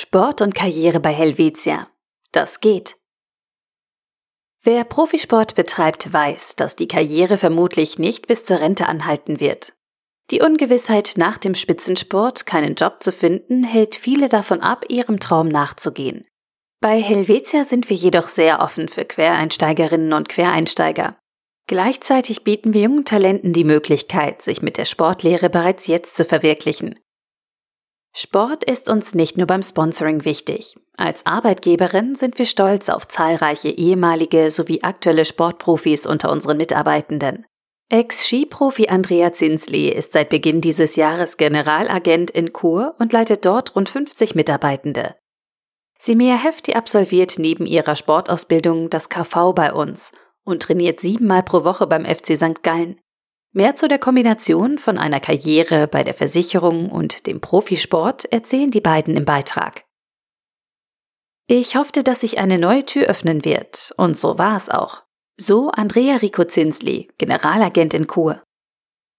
Sport und Karriere bei Helvetia. Das geht. Wer Profisport betreibt, weiß, dass die Karriere vermutlich nicht bis zur Rente anhalten wird. Die Ungewissheit, nach dem Spitzensport keinen Job zu finden, hält viele davon ab, ihrem Traum nachzugehen. Bei Helvetia sind wir jedoch sehr offen für Quereinsteigerinnen und Quereinsteiger. Gleichzeitig bieten wir jungen Talenten die Möglichkeit, sich mit der Sportlehre bereits jetzt zu verwirklichen. Sport ist uns nicht nur beim Sponsoring wichtig. Als Arbeitgeberin sind wir stolz auf zahlreiche ehemalige sowie aktuelle Sportprofis unter unseren Mitarbeitenden. Ex-Skiprofi Andrea Zinsli ist seit Beginn dieses Jahres Generalagent in Chur und leitet dort rund 50 Mitarbeitende. Simea Hefti absolviert neben ihrer Sportausbildung das KV bei uns und trainiert siebenmal pro Woche beim FC St. Gallen. Mehr zu der Kombination von einer Karriere bei der Versicherung und dem Profisport erzählen die beiden im Beitrag. Ich hoffte, dass sich eine neue Tür öffnen wird, und so war es auch. So Andrea Rico Zinsli, Generalagent in Chur.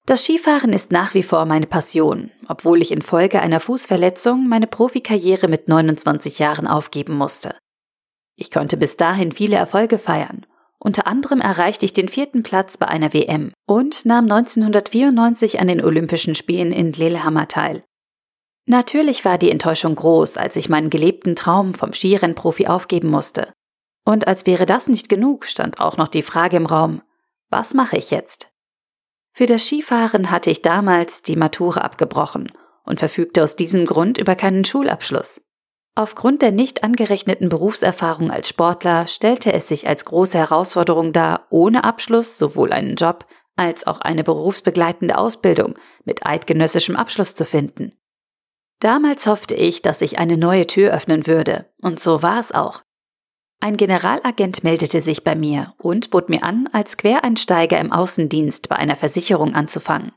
Das Skifahren ist nach wie vor meine Passion, obwohl ich infolge einer Fußverletzung meine Profikarriere mit 29 Jahren aufgeben musste. Ich konnte bis dahin viele Erfolge feiern unter anderem erreichte ich den vierten Platz bei einer WM und nahm 1994 an den Olympischen Spielen in Lillehammer teil. Natürlich war die Enttäuschung groß, als ich meinen gelebten Traum vom Skirennprofi aufgeben musste. Und als wäre das nicht genug, stand auch noch die Frage im Raum, was mache ich jetzt? Für das Skifahren hatte ich damals die Matura abgebrochen und verfügte aus diesem Grund über keinen Schulabschluss. Aufgrund der nicht angerechneten Berufserfahrung als Sportler stellte es sich als große Herausforderung dar, ohne Abschluss sowohl einen Job als auch eine berufsbegleitende Ausbildung mit eidgenössischem Abschluss zu finden. Damals hoffte ich, dass sich eine neue Tür öffnen würde, und so war es auch. Ein Generalagent meldete sich bei mir und bot mir an, als Quereinsteiger im Außendienst bei einer Versicherung anzufangen.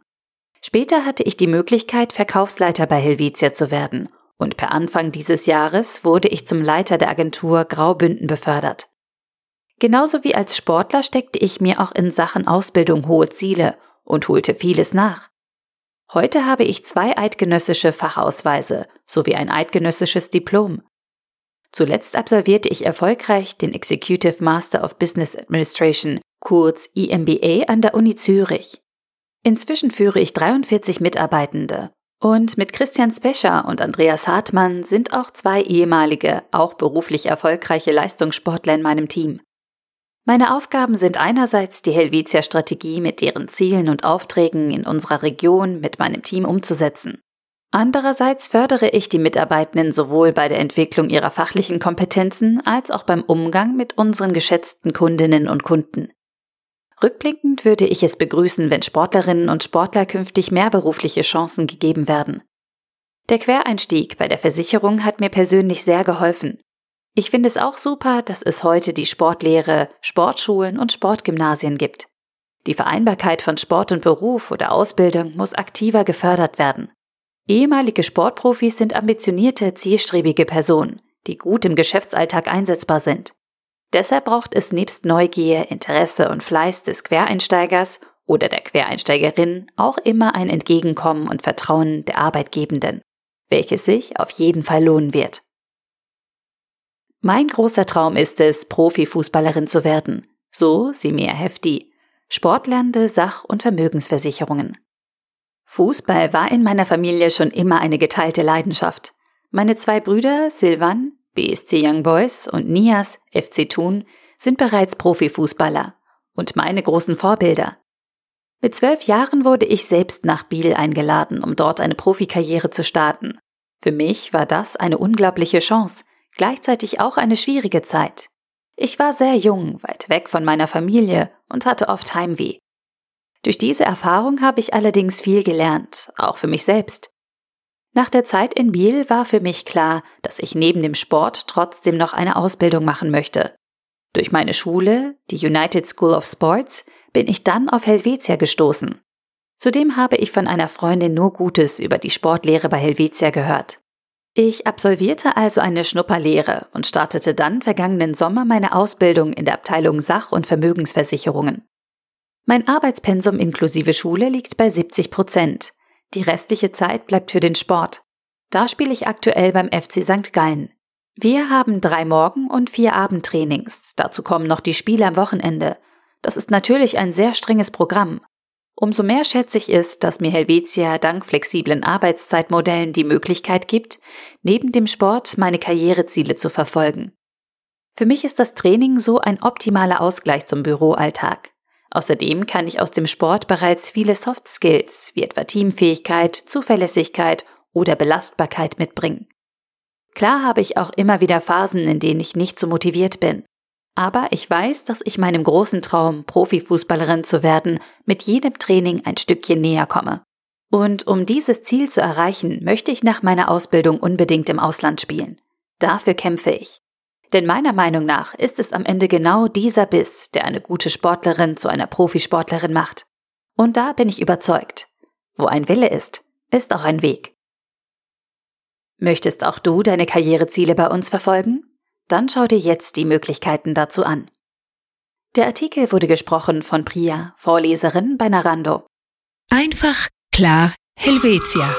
Später hatte ich die Möglichkeit, Verkaufsleiter bei Helvetia zu werden und per Anfang dieses Jahres wurde ich zum Leiter der Agentur Graubünden befördert. Genauso wie als Sportler steckte ich mir auch in Sachen Ausbildung hohe Ziele und holte vieles nach. Heute habe ich zwei eidgenössische Fachausweise sowie ein eidgenössisches Diplom. Zuletzt absolvierte ich erfolgreich den Executive Master of Business Administration, kurz EMBA, an der Uni Zürich. Inzwischen führe ich 43 Mitarbeitende und mit Christian Specher und Andreas Hartmann sind auch zwei ehemalige, auch beruflich erfolgreiche Leistungssportler in meinem Team. Meine Aufgaben sind einerseits die Helvetia-Strategie mit deren Zielen und Aufträgen in unserer Region mit meinem Team umzusetzen. Andererseits fördere ich die Mitarbeitenden sowohl bei der Entwicklung ihrer fachlichen Kompetenzen als auch beim Umgang mit unseren geschätzten Kundinnen und Kunden. Rückblickend würde ich es begrüßen, wenn Sportlerinnen und Sportler künftig mehr berufliche Chancen gegeben werden. Der Quereinstieg bei der Versicherung hat mir persönlich sehr geholfen. Ich finde es auch super, dass es heute die Sportlehre, Sportschulen und Sportgymnasien gibt. Die Vereinbarkeit von Sport und Beruf oder Ausbildung muss aktiver gefördert werden. Ehemalige Sportprofis sind ambitionierte, zielstrebige Personen, die gut im Geschäftsalltag einsetzbar sind. Deshalb braucht es nebst Neugier, Interesse und Fleiß des Quereinsteigers oder der Quereinsteigerin auch immer ein Entgegenkommen und Vertrauen der Arbeitgebenden, welches sich auf jeden Fall lohnen wird. Mein großer Traum ist es, Profifußballerin zu werden, so Simea Hefti, Sportlernde, Sach- und Vermögensversicherungen. Fußball war in meiner Familie schon immer eine geteilte Leidenschaft. Meine zwei Brüder, Silvan, BSC Young Boys und Nias, FC Thun, sind bereits Profifußballer und meine großen Vorbilder. Mit zwölf Jahren wurde ich selbst nach Biel eingeladen, um dort eine Profikarriere zu starten. Für mich war das eine unglaubliche Chance, gleichzeitig auch eine schwierige Zeit. Ich war sehr jung, weit weg von meiner Familie und hatte oft Heimweh. Durch diese Erfahrung habe ich allerdings viel gelernt, auch für mich selbst. Nach der Zeit in Biel war für mich klar, dass ich neben dem Sport trotzdem noch eine Ausbildung machen möchte. Durch meine Schule, die United School of Sports, bin ich dann auf Helvetia gestoßen. Zudem habe ich von einer Freundin nur Gutes über die Sportlehre bei Helvetia gehört. Ich absolvierte also eine Schnupperlehre und startete dann vergangenen Sommer meine Ausbildung in der Abteilung Sach- und Vermögensversicherungen. Mein Arbeitspensum inklusive Schule liegt bei 70 Prozent. Die restliche Zeit bleibt für den Sport. Da spiele ich aktuell beim FC St. Gallen. Wir haben drei Morgen- und vier Abendtrainings. Dazu kommen noch die Spiele am Wochenende. Das ist natürlich ein sehr strenges Programm. Umso mehr schätze ich es, dass mir Helvetia dank flexiblen Arbeitszeitmodellen die Möglichkeit gibt, neben dem Sport meine Karriereziele zu verfolgen. Für mich ist das Training so ein optimaler Ausgleich zum Büroalltag. Außerdem kann ich aus dem Sport bereits viele Soft Skills wie etwa Teamfähigkeit, Zuverlässigkeit oder Belastbarkeit mitbringen. Klar habe ich auch immer wieder Phasen, in denen ich nicht so motiviert bin. Aber ich weiß, dass ich meinem großen Traum, Profifußballerin zu werden, mit jedem Training ein Stückchen näher komme. Und um dieses Ziel zu erreichen, möchte ich nach meiner Ausbildung unbedingt im Ausland spielen. Dafür kämpfe ich. Denn meiner Meinung nach ist es am Ende genau dieser Biss, der eine gute Sportlerin zu einer Profisportlerin macht. Und da bin ich überzeugt. Wo ein Wille ist, ist auch ein Weg. Möchtest auch du deine Karriereziele bei uns verfolgen? Dann schau dir jetzt die Möglichkeiten dazu an. Der Artikel wurde gesprochen von Priya, Vorleserin bei Narando. Einfach, klar, Helvetia.